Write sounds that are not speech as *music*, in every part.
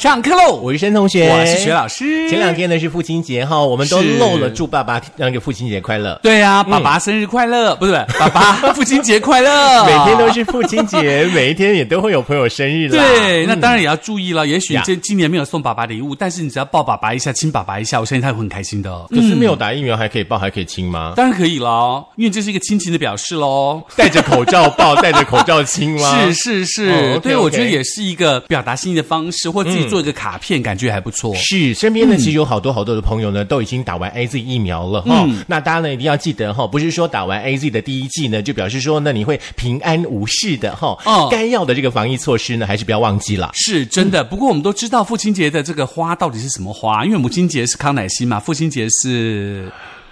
上课喽！我是申同学，我是学老师。前两天呢是父亲节哈，我们都漏了祝爸爸那个父亲节快乐。对啊，爸爸生日快乐，不是爸爸父亲节快乐。*laughs* 每天都是父亲节，每一天也都会有朋友生日啦。对，那当然也要注意了。也许这今年没有送爸爸礼物，但是你只要抱爸爸一下，亲爸爸一下，我相信他会很开心的。可是没有打疫苗还可以抱，还可以亲吗？当然可以了，因为这是一个亲情的表示喽。戴着口罩抱，戴着口罩亲吗？是 *laughs* 是是，对我觉得也是一个表达心意的方式，或自己做一个。卡片感觉还不错，是身边呢，其实有好多好多的朋友呢，都已经打完 A Z 疫苗了哈。那大家呢一定要记得哈，不是说打完 A Z 的第一剂呢，就表示说呢你会平安无事的哈。哦，该要的这个防疫措施呢，还是不要忘记了。是真的，不过我们都知道父亲节的这个花到底是什么花，因为母亲节是康乃馨嘛，父亲节是。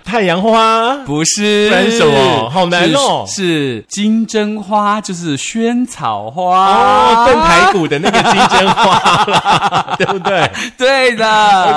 太阳花不是，分什么？好难哦！是金针花，就是萱草花哦，炖排骨的那个金针花，对不对？*laughs* 对的。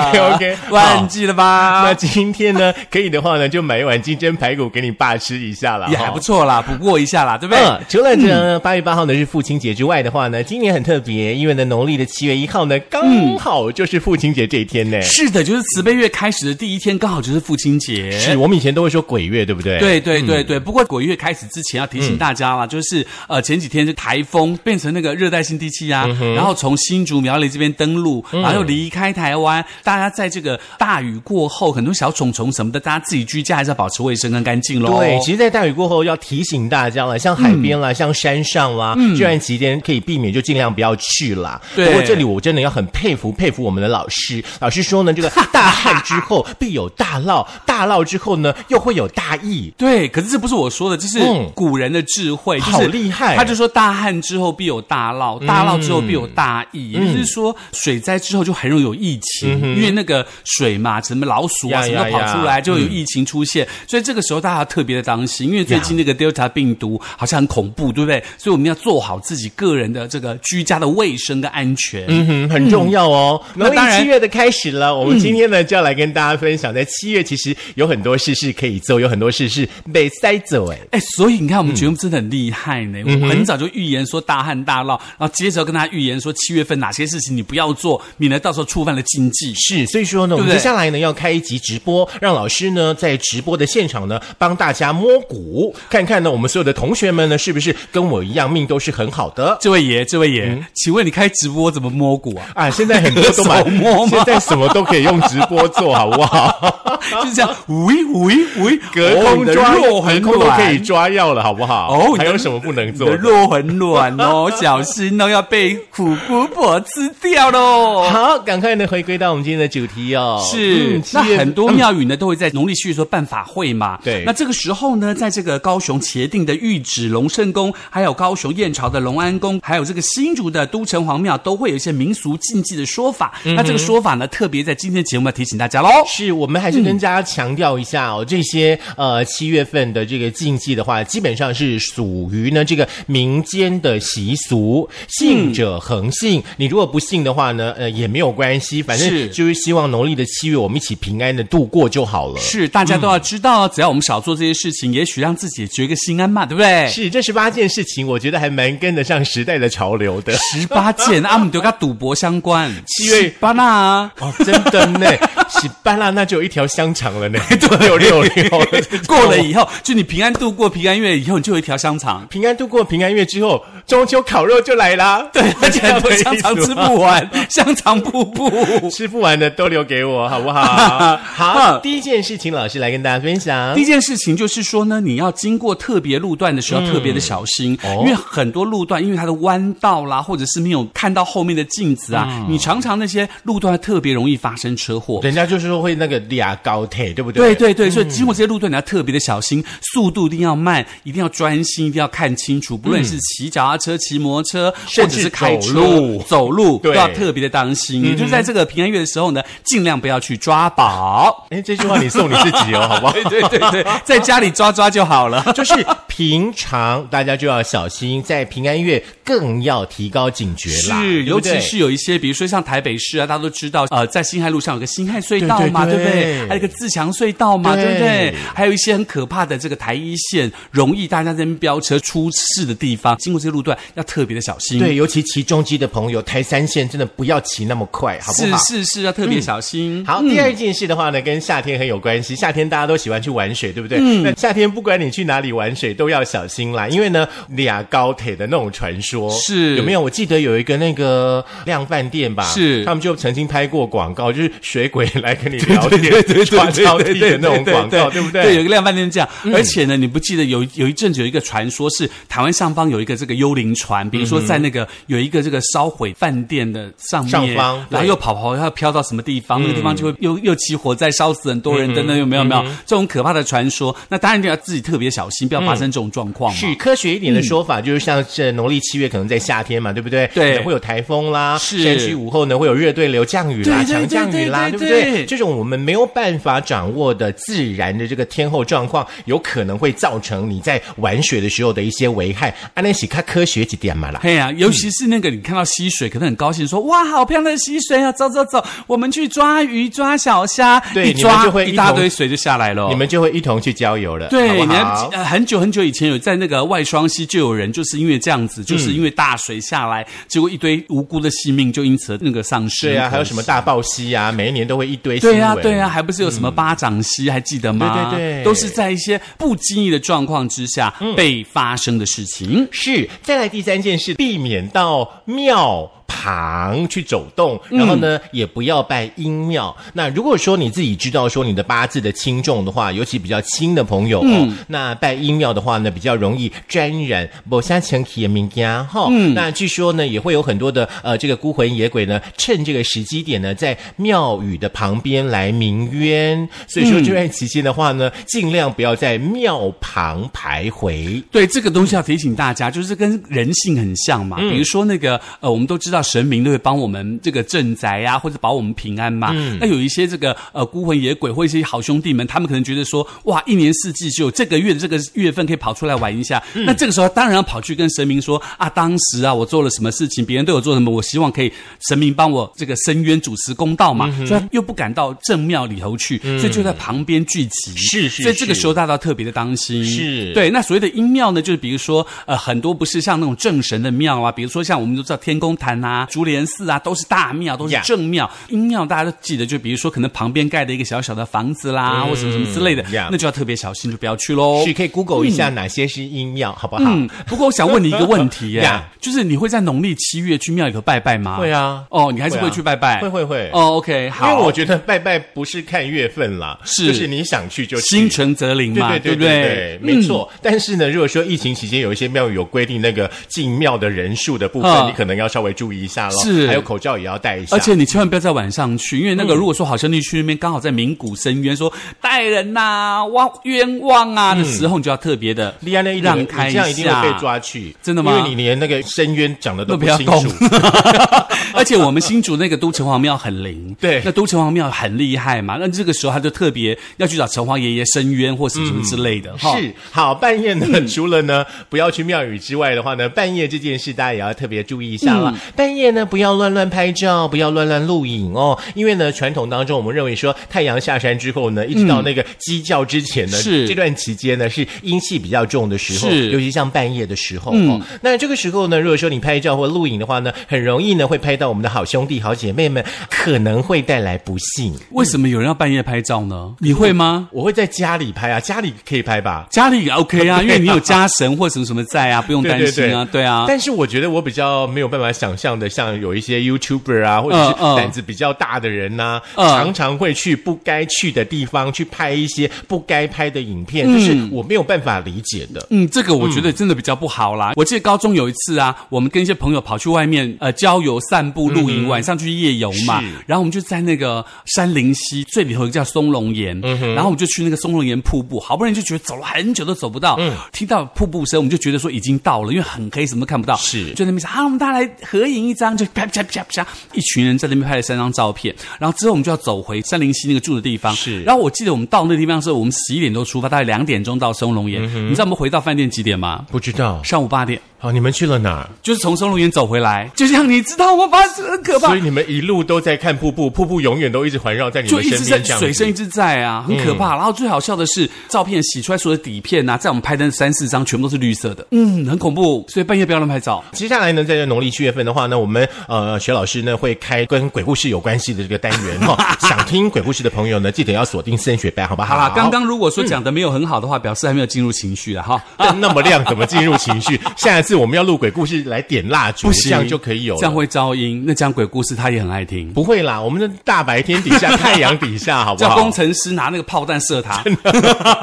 OK OK，忘记了吧？那今天呢，可以的话呢，就买一碗金针排骨给你爸吃一下啦，也还不错啦，补过一下啦，对不对？除了这八月八号呢是父亲节之外的话呢，今年很特别，因为呢农历的七月一号呢刚好就是父亲节这一天呢。是的，就是慈悲月开始的第一天，刚好就是父亲节。是我们以前都会说鬼月，对不对？对对对对。不过鬼月开始之前要提醒大家了，就是呃前几天是台风变成那个热带性低气压，然后从新竹苗栗这边登陆，然后又离开台湾。大家在这个大雨过后，很多小虫虫什么的，大家自己居家还是要保持卫生跟干净喽。对，其实，在大雨过后要提醒大家了，像海边啦，像山上啦，这段期间可以避免就尽量不要去啦。不过这里我真的要很佩服佩服我们的老师，老师说呢，这个大旱之后必有大涝，大涝之后呢。又会有大疫，对，可是这不是我说的，这是古人的智慧，好厉害。他就说大旱之后必有大涝，大涝之后必有大疫，也就是说水灾之后就很容易有疫情，因为那个水嘛，什么老鼠啊什么跑出来，就有疫情出现。所以这个时候大家要特别的当心，因为最近那个 Delta 病毒好像很恐怖，对不对？所以我们要做好自己个人的这个居家的卫生跟安全，嗯哼，很重要哦。那当然，七月的开始了，我们今天呢就要来跟大家分享，在七月其实有很多事。是可以做，有很多事是被塞走，哎哎，所以你看，我们节目真的很厉害呢。我们很早就预言说大旱大涝，然后接着跟他预言说七月份哪些事情你不要做，免得到时候触犯了禁忌。是，所以说呢，我们接下来呢要开一集直播，让老师呢在直播的现场呢帮大家摸骨，看看呢我们所有的同学们呢是不是跟我一样命都是很好的。这位爷，这位爷，请问你开直播怎么摸骨啊？啊，现在很多都买 *laughs* 摸，*laughs* 现在什么都可以用直播做好不好？*laughs* 就是这样，喂喂喂，隔空抓肉很可以抓药了，好不好？哦，还有什么不能做？肉很软哦，小心哦，要被苦姑婆吃掉喽。好，赶快呢回归到我们今天的主题哦。是，那很多庙宇呢都会在农历七月说办法会嘛。对，那这个时候呢，在这个高雄茄定的玉旨龙圣宫，还有高雄燕巢的龙安宫，还有这个新竹的都城隍庙，都会有一些民俗禁忌的说法。那这个说法呢，特别在今天节目要提醒大家喽。是我们还是跟。跟大家强调一下哦，这些呃七月份的这个禁忌的话，基本上是属于呢这个民间的习俗，信者恒信。你如果不信的话呢，呃也没有关系，反正就是希望农历的七月我们一起平安的度过就好了。是，大家都要知道，只要我们少做这些事情，也许让自己觉个心安嘛，对不对？是，这十八件事情，我觉得还蛮跟得上时代的潮流的。十八件，阿姆都跟赌博相关。七月八那哦，真的呢，*laughs* 十八那那就有一条。香肠了呢，*laughs* 六六六 *laughs* 过了以后，就你平安度过平安月以后，你就有一条香肠。平安度过平安月之后，中秋烤肉就来啦。对，而且很多香肠吃不完，*laughs* 香肠瀑布吃不完的都留给我，好不好？好，第一件事情，老师来跟大家分享。第一件事情就是说呢，你要经过特别路段的时候，特别的小心，因为很多路段，因为它的弯道啦，或者是没有看到后面的镜子啊，你常常那些路段特别容易发生车祸。人家就是说会那个俩高。高铁对不对？对对对，所以经过这些路段，你要特别的小心，速度一定要慢，一定要专心，一定要看清楚。不论是骑脚踏车、骑摩托车，或者是开车、走路，都要特别的当心。也就是在这个平安月的时候呢，尽量不要去抓宝。哎，这句话你送你自己哦，好不好？*laughs* 对对对，在家里抓抓就好了。*laughs* 就是平常大家就要小心，在平安月更要提高警觉啦，是，尤其是有一些，比如说像台北市啊，大家都知道，呃，在新海路上有个新海隧道嘛，对不对？还有一个自强隧道嘛，对对不对？还有一些很可怕的这个台一线，容易大家在那边飙车出事的地方，经过这些路段要特别的小心。对，尤其骑中机的朋友，台三线真的不要骑那么快，好不好？是是是，要特别小心。好，第二件事的话呢，跟夏天很有关系。夏天大家都喜欢去玩水，对不对？嗯那夏天不管你去哪里玩水，都要小心啦，因为呢，俩高铁的那种传说是有没有？我记得有一个那个量饭店吧，是他们就曾经拍过广告，就是水鬼来跟你聊天，对对对抓交替的那种广告，对不对？对，有一个量饭店这样，而且呢，你不记得有有一阵子有一个传说是台湾上方有一个这个幽灵船，比如说在那个有一个这个烧毁饭店的上面，然后又跑跑要飘到什么地方，那个地方就会又又起火灾，烧死很多人等等，有没有没有这种可怕的传说？那当然一定要自己特别小心，不要发生这种状况嘛。是科学一点的说法，就是像这农历七月，可能在夏天嘛，对不对？对可能会有台风啦，是山区午后呢会有热对流、降雨啦、强降雨啦，对对不对？这种我们没有办法掌握的自然的这个天候状况，有可能会造成你在玩水的时候的一些危害。安那喜看科学几点嘛啦。对呀、尤其是那个你看到溪水，可能很高兴说：“哇，好漂亮的溪水啊！走走走，我们去抓鱼、抓小虾。”一对你们抓就会一一大堆水就下来了。你们就会一同去郊游了，对，好不你还好？呃很久很久以前有在那个外双溪就有人就是因为这样子，就是因为大水下来，结果一堆无辜的性命就因此那个丧失。对啊，还有什么大暴溪啊，每一年都会一堆新闻。对啊，对啊，还不是有什么巴掌溪，还记得吗？对对对都是在一些不经意的状况之下被发生的事情。是，再来第三件事，避免到庙。旁去走动，然后呢，也不要拜阴庙。那如果说你自己知道说你的八字的轻重的话，尤其比较轻的朋友哦，那拜阴庙的话呢，比较容易沾染某些前体的名家哈。那据说呢，也会有很多的呃这个孤魂野鬼呢，趁这个时机点呢，在庙宇的旁边来鸣冤。所以说这段期间的话呢，尽量不要在庙旁徘徊。对这个东西要提醒大家，就是跟人性很像嘛。比如说那个呃，我们都知道神明都会帮我们这个镇宅呀、或者保我们平安嘛。那有一些这个呃孤魂野鬼或一些好兄弟们，他们可能觉得说，哇，一年四季只有这个月的这个月份可以跑出来玩一下。那这个时候当然要跑去跟神明说啊，当时啊我做了什么事情，别人对我做什么，我希望可以神明帮我这个伸冤主持公道嘛。所以他又不敢到正庙里头去，所以就在旁边聚集。是是所以这个时候大家特别的当心。是对。那所谓的阴庙呢，就是比如说呃，很多不是像那种正神的庙啊，比如说像我们都知道天宫坛啊、竹莲寺啊，都是大庙，都是正庙。阴庙大家都记得，就比如说可能旁边盖的一个小小的房子啦，或什么什么之类的那就要特别小心，就不要去喽。是可以 Google 一下哪些是阴庙，好不好？嗯，不过我想问你一个问题耶 *laughs* 呀就是你会在农历七月去庙里头拜拜吗？会。啊，哦，你还是会去拜拜？会会会。哦，OK，好因。为我觉得拜拜不是看月份啦，是就是你想去就。心诚则灵嘛，对对不对对，没错。但是呢，如果说疫情期间有一些庙宇有规定那个进庙的人数的部分，嗯你可能要稍微注意一下咯。是。还有口罩也要戴一下。而且你千万不要在晚上去，因为那个如果说好兄弟去那边刚好在鸣鼓深渊，说带人呐、枉冤枉啊的时候，你就要特别的利安那一让开这样一定会被抓去，真的吗？因为你连那个深渊讲的都都不要动不清楚。*laughs* 而且我们新竹那个都城隍庙很灵，对。那都城隍庙很厉害嘛，那这个时候他就特别要去找城隍爷爷申冤或什么什么之类的，哈。是好，半夜呢，除了呢不要去庙宇之外的话呢，半夜这件事大家也要特别注意一下了。半夜呢，不要乱乱拍照，不要乱乱录影哦，因为呢，传统当中我们认为说，太阳下山之后呢，一直到那个鸡叫之前呢，是这段期间呢是阴气比较重的时候，是尤其像半夜的时候、哦。那这个时候呢，如果说你拍照或录影的话呢，很容易呢会拍到我们的好兄弟、好姐妹们，可能会带来不幸。为什么有人要半夜拍照呢？你会吗？我会在家里拍啊，家里可以拍吧。家里也 OK 啊，*laughs* 因为你有家神或什么什么在啊，不用担心啊，对啊。但是我觉得我比较没有办法想象的，像有一些 YouTuber 啊，或者是胆子比较大的人呐、嗯常常会去不该去的地方去拍一些不该拍的影片，就是我没有办法理解的。嗯，这个我觉得真的比较不好啦。我记得高中有一次啊，我们跟一些朋友跑去外面呃郊游、散步、露营，晚上去夜游嘛。然后我们就在那个山林溪最里头一个叫松龙岩，然后我们就去那个松龙岩瀑布，好不容易就觉得走了很久都走不到，听到瀑布声，我们就觉得说已经到了，因为很黑，什么都看不到。是就在那边想啊，我们大家来合影一张，就啪啪啪啪，一群人在那边拍了三张照片。然后之后我们就要走回三零七那个住的地方。是然后我记得我们到那地方的时候，我们十一点多出发，大概两点钟到松龙岩。你知道我们回到饭店几点吗？不知道上午八点。好，你们去了哪儿？就是从松露园走回来，就像你知道我？发生很可怕所以，你们一路都在看瀑布，瀑布永远都一直环绕在你们身边这样。水声一直在啊，很可怕。然后最好笑的是，照片洗出来所有的底片啊，在我们拍的三四张全部都是绿色的，嗯，很恐怖。所以半夜不要乱拍照。接下来呢，在这农历七月份的话呢，我们呃学老师呢会开跟鬼故事有关系的这个单元哈、*laughs* 想听鬼故事的朋友呢，记得要锁定升学班，好不好？好啦，刚刚如果说讲的没有很好的话，表示还没有进入情绪了哈。灯 *laughs* 那么亮，怎么进入情绪？*laughs* 下一次我们要录鬼故事来点蜡烛，这样就可以有。这样会噪音。那讲鬼故事他也很爱听，不会啦，我们的大白天底下，*laughs* 太阳底下，好不好？叫工程师拿那个炮弹射他。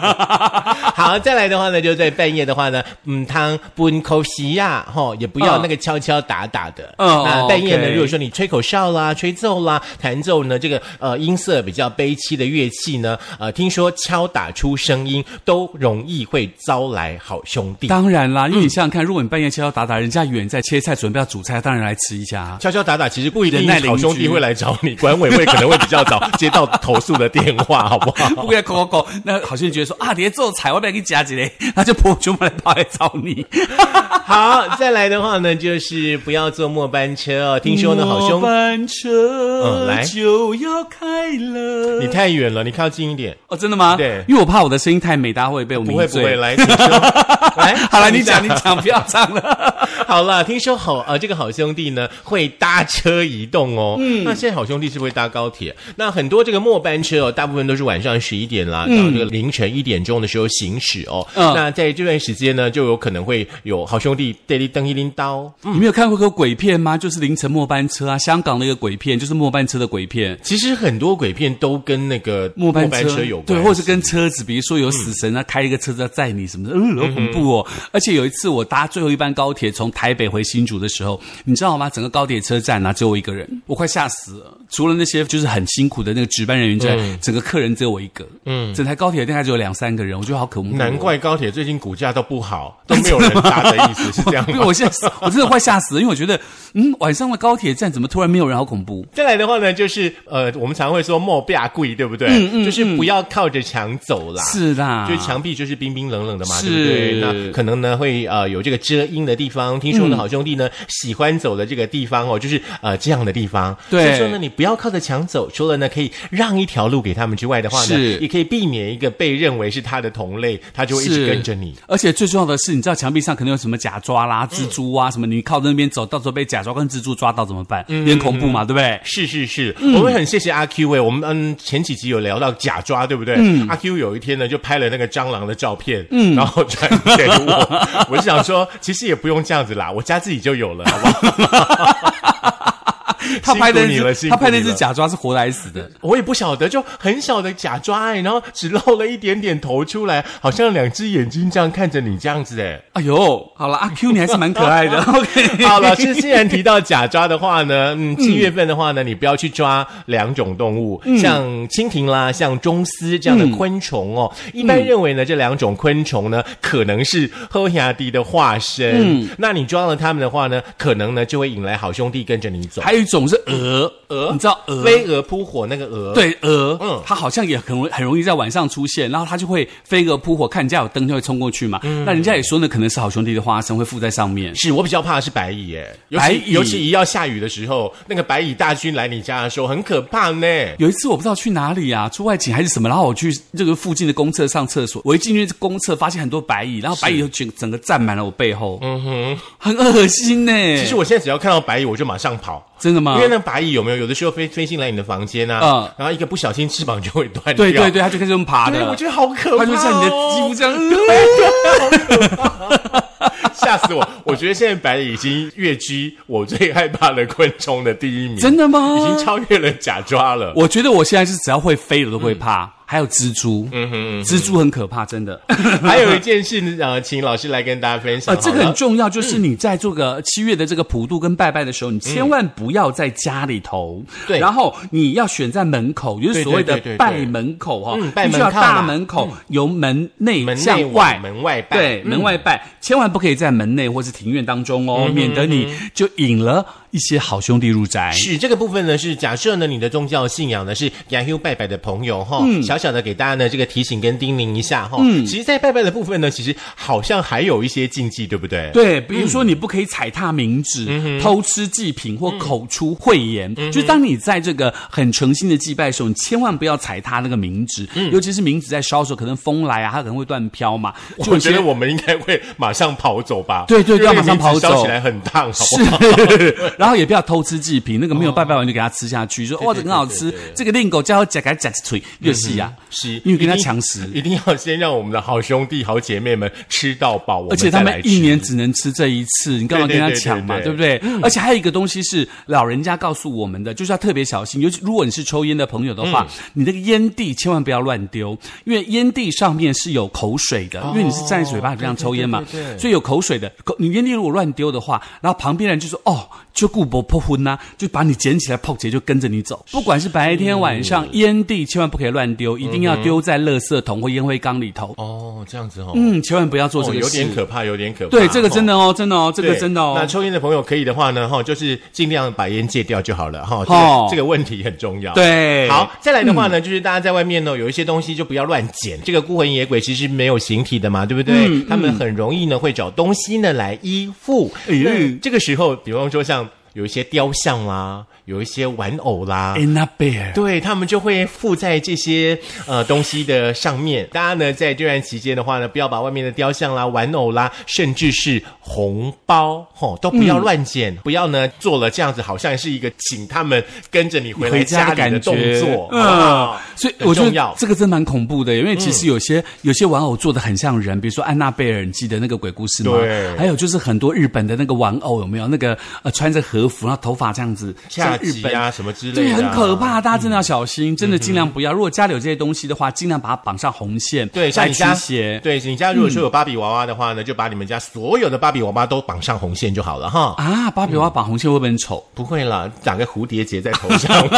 *laughs* 好，再来的话呢，就在半夜的话呢，嗯，汤不口吸呀，吼，也不要嗯那个敲敲打打的。嗯那哦半夜呢如果说你吹口哨啦、吹奏啦、弹奏呢，这个呃音色比较悲凄的乐器呢，呃，听说敲打出声音都容易会招来好兄弟。当然啦，因为你想想看，如果你半夜敲敲打打，人家远在切菜准备要煮菜，当然来吃一下啊。敲敲打打其实不一定耐好兄弟会来找你，管委会可能会比较早 *laughs* 接到投诉的电话，好不好？不要口口口，那好兄弟觉得说啊，你在做菜，我不要给你夹几嘞，他就婆全部来跑来找你。*laughs* 好，再来的话呢，就是不要坐末班车哦。听说呢，好兄末班车嗯来就要开了。你太远了，你靠近一点。哦，真的吗？对因为我怕我的声音太美，大家会被我迷醉。不会不会，来。*laughs* 来，好了，你讲你。讲，不要唱了。*laughs* 好了，听说好呃，这个好兄弟呢会搭车移动哦。嗯，那现在好兄弟是不是会搭高铁？那很多这个末班车哦，大部分都是晚上十一点啦，到这个凌晨一点钟的时候行驶哦。嗯那在这段时间呢，就有可能会有好兄弟带你蹬一拎刀。你没有看过个鬼片吗？就是凌晨末班车啊，香港的一个鬼片，就是末班车的鬼片。其实很多鬼片都跟那个末班车车有关，对，或是跟车子，比如说有死神啊，开一个车子要载你什么的，嗯，好恐怖哦。而且有一次我搭最后一班高铁从台北回新竹的时候，你知道吗？整个高铁车站啊，只有我一个人，我快吓死了。除了那些就是很辛苦的那个值班人员之外，整个客人只有我一个，嗯，整台高铁大概只有两三个人，我觉得好恐怖、哦。难怪高铁最近股价都不好，都没有人搭的意思是 *laughs* 这样吗？我现在我真的快吓死了，因为我觉得，嗯，晚上的高铁站怎么突然没有人，好恐怖。再来的话呢，就是呃，我们常会说莫变贵，对不对？就是不要靠着墙走啦。是啦，就是墙壁就是冰冰冷冷的嘛，是对不对？那可能呢会呃有这个遮阴的地方。听说呢，好兄弟呢喜欢走的这个地方哦，就是呃这样的地方。对所以说呢，你不要靠着墙走，除了呢可以让一条路给他们之外的话呢，也可以避免一个被认为是他的同类，他就会一直跟着你。而且最重要的是，你知道墙壁上可能有什么假抓啦、蜘蛛啊、什么，你靠那边走，到时候被假抓跟蜘蛛抓到怎么办？有点恐怖嘛，对不对？是是是，我们很谢谢阿 Q 哎，我们嗯前几集有聊到假抓，对不对？阿 Q 有一天呢就拍了那个蟑螂的照片，嗯，然后传给我，*laughs* 我就想说，其实这也不用这样子啦，我家自己就有了，好不好？*laughs* *laughs* 他拍的你了那只他拍那只假抓是活的还是死的？我也不晓得，就很小的假抓哎，然后只露了一点点头出来，好像两只眼睛这样看着你这样子哎。哎呦，好了，阿 Q 你还是蛮可爱的。*laughs* OK，好，老师既然提到假抓的话呢，嗯，七月份的话呢，你不要去抓两种动物，像蜻蜓啦，像螽斯这样的昆虫哦。一般认为呢，这两种昆虫呢，可能是赫亚迪的化身。嗯那你抓了它们的话呢，可能呢就会引来好兄弟跟着你走。还有一种是蛾，蛾，你知道蛾？飞蛾扑火那个蛾，，对蛾，嗯嗯，它好像也很容很容易在晚上出现，然后它就会飞蛾扑火，看人家有灯就会冲过去嘛。嗯那人家也说呢，可能是好兄弟的花生会附在上面。是我比较怕的是白蚁耶，尤白蚁其尤其一要下雨的时候，那个白蚁大军来你家的时候，很可怕呢。有一次我不知道去哪里啊，出外景还是什么，然后我去这个附近的公厕上厕所，我一进去公厕发现很多白蚁，然后白蚁就整整个占满了我背后，嗯哼，很恶心呢。其实我现在只要看到白蚁，我就马上跑。真的吗？因为那白蚁有没有有的时候飞飞进来你的房间啊，嗯然后一个不小心翅膀就会断掉。对对对，它就开始用爬对，的，我觉得好可怕、哦，它就像你的肌肤这样。吓死我！我觉得现在白蚁已经跃居我最害怕的昆虫的第一名，真的吗？已经超越了假抓了。我觉得我现在是只要会飞的都会怕，还有蜘蛛，嗯哼，蜘蛛很可怕，真的。*laughs* 还有一件事，呃，请老师来跟大家分享呃，*laughs* 这个很重要，就是你在做个七月的这个普渡跟拜拜的时候，你千万不要在家里头，对。然后你要选在门口，就是所谓的拜门口哈嗯，拜必须要门大门口，由门内向外。门外拜，对，嗯。门外拜，千万不可以在门内或是庭院当中哦，免得你就引了一些好兄弟入宅。是这个部分呢，是假设呢你的宗教信仰呢是雅 Q 拜拜的朋友哈，小小的给大家呢这个提醒跟叮咛一下哈。嗯，其实，在拜拜的部分呢，其实好像还有一些禁忌，对不对？对，比如说你不可以踩踏冥纸、偷吃祭品或口出秽言。就当你在这个很诚心的祭拜的时候，你千万不要踩踏那个冥纸，尤其是冥纸在烧的时候，可能风来啊，它可能会断飘嘛。我觉得我们应该会马上跑走吧。对对，要马上跑走，烧起来很烫，好不好？*laughs* 然后也不要偷吃祭品，那个没有拜拜完就给他吃下去，说哇这很好吃，这个令狗叫夹夹夹嘴，越细啊，是因为跟他抢食，一定要先让我们的好兄弟、好姐妹们吃到饱，而且他们一年只能吃这一次，你干嘛跟他抢嘛？对不对？而且还有一个东西是老人家告诉我们的，就是要特别小心，尤其如果你是抽烟的朋友的话，你那个烟蒂千万不要乱丢，因为烟蒂上面是有口水的，因为你是站在嘴巴里这样抽烟嘛，所以有口水的。你烟蒂如果乱丢的话，然后旁边人就说哦。就顾不破婚呐，就把你捡起来泡姐就跟着你走。不管是白天晚上，烟蒂千万不可以乱丢，一定要丢在垃圾桶或烟灰缸里头。哦，这样子哦。嗯，千万不要做这个，有点可怕，有点可怕。对，这个真的哦，真的哦，这个真的哦。那抽烟的朋友可以的话呢，哈，就是尽量把烟戒掉就好了，哈。哦，这个问题很重要。对，好，再来的话呢，就是大家在外面呢，有一些东西就不要乱捡。这个孤魂野鬼其实没有形体的嘛，对不对？他们很容易呢会找东西呢来依附。嗯，这个时候，比方说像。有一些雕像啦。有一些玩偶啦，对他们就会附在这些呃东西的上面。大家呢在这段期间的话呢，不要把外面的雕像啦、玩偶啦，甚至是红包吼，都不要乱捡。不要呢做了这样子，好像是一个请他们跟着你回来家里的动作。嗯，所以我觉得这个真蛮恐怖的，因为其实有些有些玩偶做的很像人，比如说安娜贝尔，你记得那个鬼故事吗？对。还有就是很多日本的那个玩偶，有没有那个呃穿着和服，然后头发这样子。日本啊，什么之类的，对，很可怕，大家真的要小心，真的尽量不要。如果家里有这些东西的话，尽量把它绑上红线。对，像你家，对你家如果说有芭比娃娃的话呢，就把你们家所有的芭比娃娃都绑上红线就好了哈。啊，芭比娃娃绑红线会不会很丑？不会啦，长个蝴蝶结在头上。*laughs*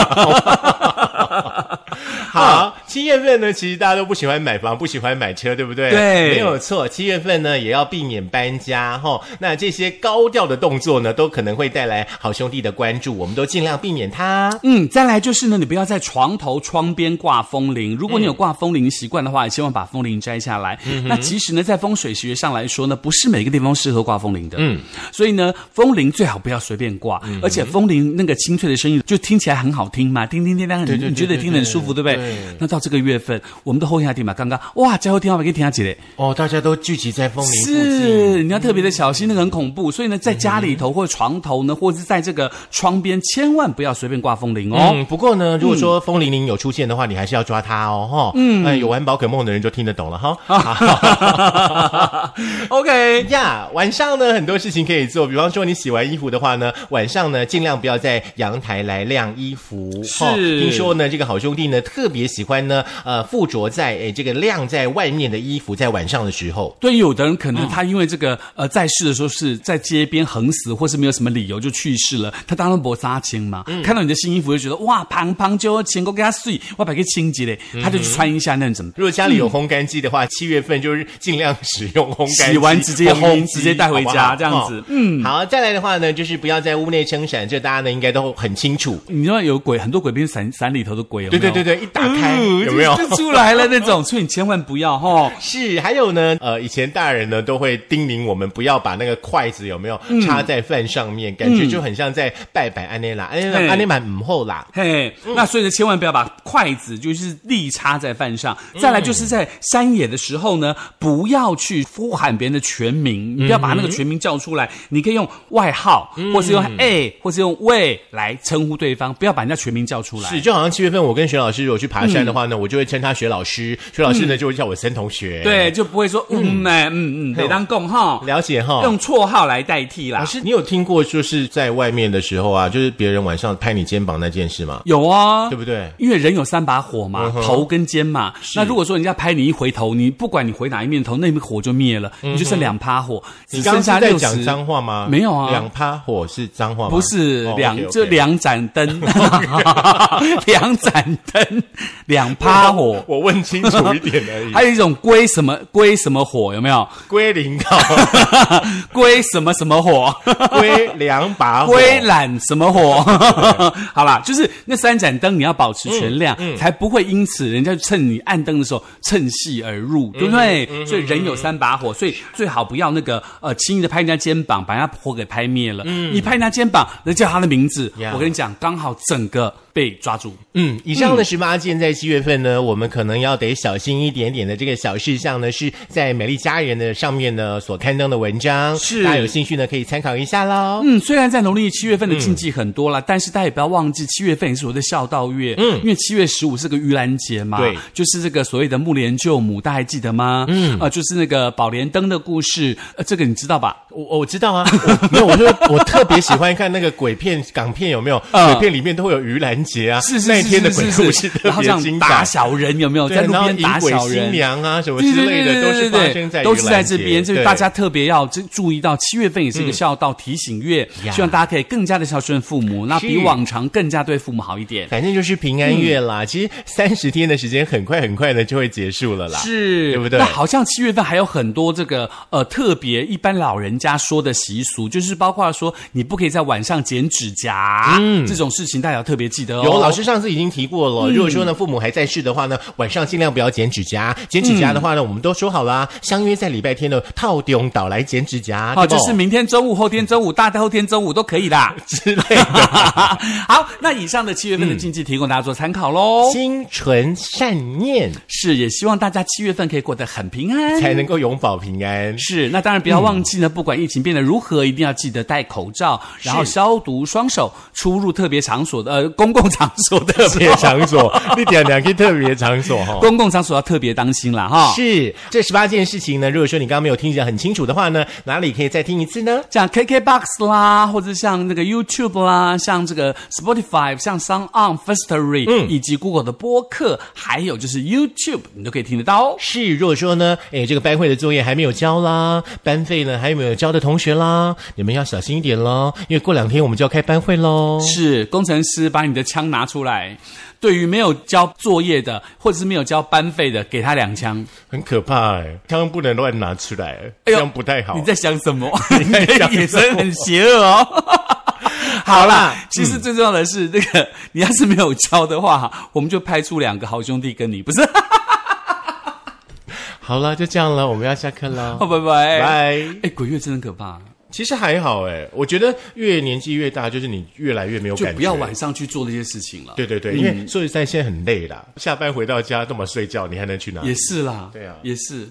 好，七月份呢，其实大家都不喜欢买房，不喜欢买车，对不对？对，没有错。七月份呢，也要避免搬家哈。那这些高调的动作呢，都可能会带来好兄弟的关注，我们都尽量避免它。嗯，再来就是呢，你不要在床头、窗边挂风铃。如果你有挂风铃习惯的话，也希望把风铃摘下来。那其实呢，在风水学上来说呢，不是每个地方适合挂风铃的。嗯，所以呢，风铃最好不要随便挂，而且风铃那个清脆的声音就听起来很好听嘛，叮叮叮当，你觉得听得很舒服，对不对？那到这个月份，我们的后天地嘛，刚刚哇，最后电话没给听下起来哦，大家都聚集在风铃是，你要特别的小心，那个很恐怖。所以呢，在家里头或床头呢，或者是在这个窗边，千万不要随便挂风铃哦。嗯，不过呢，如果说风铃铃有出现的话，你还是要抓它哦，哈。嗯，哎，有玩宝可梦的人就听得懂了哈。*laughs* *laughs* OK 呀，晚上呢很多事情可以做，比方说你洗完衣服的话呢，晚上呢尽量不要在阳台来晾衣服。是，听说呢这个好兄弟呢特别喜欢呢，呃，附着在诶这个晾在外面的衣服，在晚上的时候。对，有的人可能他因为这个呃在世的时候是在街边横死，或是没有什么理由就去世了，他当然不杀青嘛。看到你的新衣服就觉得哇，胖胖就钱够给他睡，我把它清洁嘞，他就去穿一下那怎么？如果家里有烘干机的话，七月份就是尽量使用烘干，洗完直接烘，直接带回家这样子。嗯，好，再来的话呢，就是不要在屋内撑伞，这大家呢应该都很清楚。你知道有鬼，很多鬼片伞伞里头的鬼，对对对对，一打开。有没有就出来了那种？所以你千万不要哈。*laughs* 是，还有呢，呃，以前大人呢都会叮咛我们不要把那个筷子有没有插在饭上面，感觉就很像在拜拜安内拉，安内拉安内满母后啦。嘿，那所以呢，千万不要把筷子就是立插在饭上。再来就是在山野的时候呢，不要去呼喊别人的全名，你不要把那个全名叫出来。你可以用外号，或是用 A，或是用喂来称呼对方，不要把人家全名叫出来。是，就好像七月份我跟徐老师如果去爬山的话呢，我就会称他。学老师，学老师呢就会叫我森同学，对，就不会说嗯呢，嗯嗯，得当共哈，了解哈，用绰号来代替啦。老师，你有听过就是在外面的时候啊，就是别人晚上拍你肩膀那件事吗？有啊，对不对？因为人有三把火嘛，头跟肩嘛。那如果说人家拍你一回头，你不管你回哪一面头，那面火就灭了，你就剩两趴火。你刚才在讲脏话吗？没有啊，两趴火是脏话吗？不是两，就两盏灯，*laughs* *laughs* 两盏灯。两趴火，我问清楚一点而已。还有一种龟什么龟什么火有没有？龟苓膏，*laughs* 龟什么什么火？龟两把火，龟懒什么火？好啦，就是那三盏灯你要保持全亮，才不会因此人家趁你按灯的时候趁隙而入，对不对？所以人有三把火，所以最好不要那个呃轻易的拍人家肩膀，把人家火给拍灭了。你拍人家肩膀，人叫他的名字，我跟你讲，刚好整个被抓住。嗯，以上的十八件在七月份呢，我们可能要得小心一点点的这个小事项呢，是在美丽佳人的上面呢所刊登的文章，是大家有兴趣呢可以参考一下喽。嗯，虽然在农历七月份的禁忌很多了，但是大家也不要忘记，七月份也是我的孝道月。嗯，因为七月十五是个盂兰节嘛，对就是这个所谓的木莲救母，大家还记得吗？嗯，呃，就是那个宝莲灯的故事，呃，这个你知道吧？我我知道啊，我 *laughs* 没有，我说我特别喜欢看那个鬼片、港片，有没有？嗯鬼片里面都会有盂兰节啊，是是那一天的鬼故事然后这样别精彩。打小人有没有？在路边打迎鬼新小人。娘啊什么之类的，对都是发生在都是在这边，所以大家特别要注注意到，七月份也是一个孝道提醒月，希望大家可以更加的孝顺父母，那比往常更加对父母好一点。反正就是平安月啦。其实三十天的时间很快很快的就会结束了啦。是，对不对那好像七月份还有很多这个呃特别一般老人家说的习俗，就是包括说你不可以在晚上剪指甲，嗯，这种事情大家要特别记得哦。有老师上次已经提过了，如果说呢父母还在世的话呢，晚上尽量不要剪指甲。剪指甲的话呢，我们都说好啦，相约在礼拜天的套中岛来剪指甲，好，就是明天中午、后天中午、大后天中午都可以啦。*laughs* 之类的。*laughs* 好，那以上的七月份的禁忌提供大家做参考喽。心存善念，是，也希望大家七月份可以过得很平安，才能够永保平安。是，那当然不要忘记呢，不管疫情变得如何，一定要记得戴口罩，然后消毒双手，出入特别场所的呃公共场所的特别场所，*laughs* 你点两个 *laughs* 特别场所哈。公共场所要特别当心啦哈。是这十八件事情呢，如果说你刚刚没有听讲很清楚的话呢，哪里可以再听一次呢？像 KKBox 啦，或者像那个 YouTube 啦，像这个 Spotify，像 Sound On、Firstory，嗯，以及 Google 的播客，还有就是 YouTube，你都可以听得到哦。是，如果说呢，哎，这个班会的作业还没有交啦，班费呢还有没有交的同学啦，你们要小心一点喽，因为过两天我们就要开班会喽。是工程师把你的枪拿出来，对于没有交作业的，或者是没有交班费的，给他两枪。很可怕哎，枪不能乱拿出来，这样不太好。*laughs* 你在想什么？你在想什么眼神很邪恶哦。好 *laughs* 好啦啦，其实最重要的是，那个你要是没有交的话，我们就派出两个好兄弟跟你，不是？好了，就这样了，我们要下课了好，。拜拜。拜。哎，鬼月真的很可怕，其实还好哎，我觉得越年纪越大，就是你越来越没有感觉。就不要晚上去做那些事情了。对对对，因为说实在，现在很累啦，下班回到家这么睡觉，你还能去哪里？也是啦，对啊也是。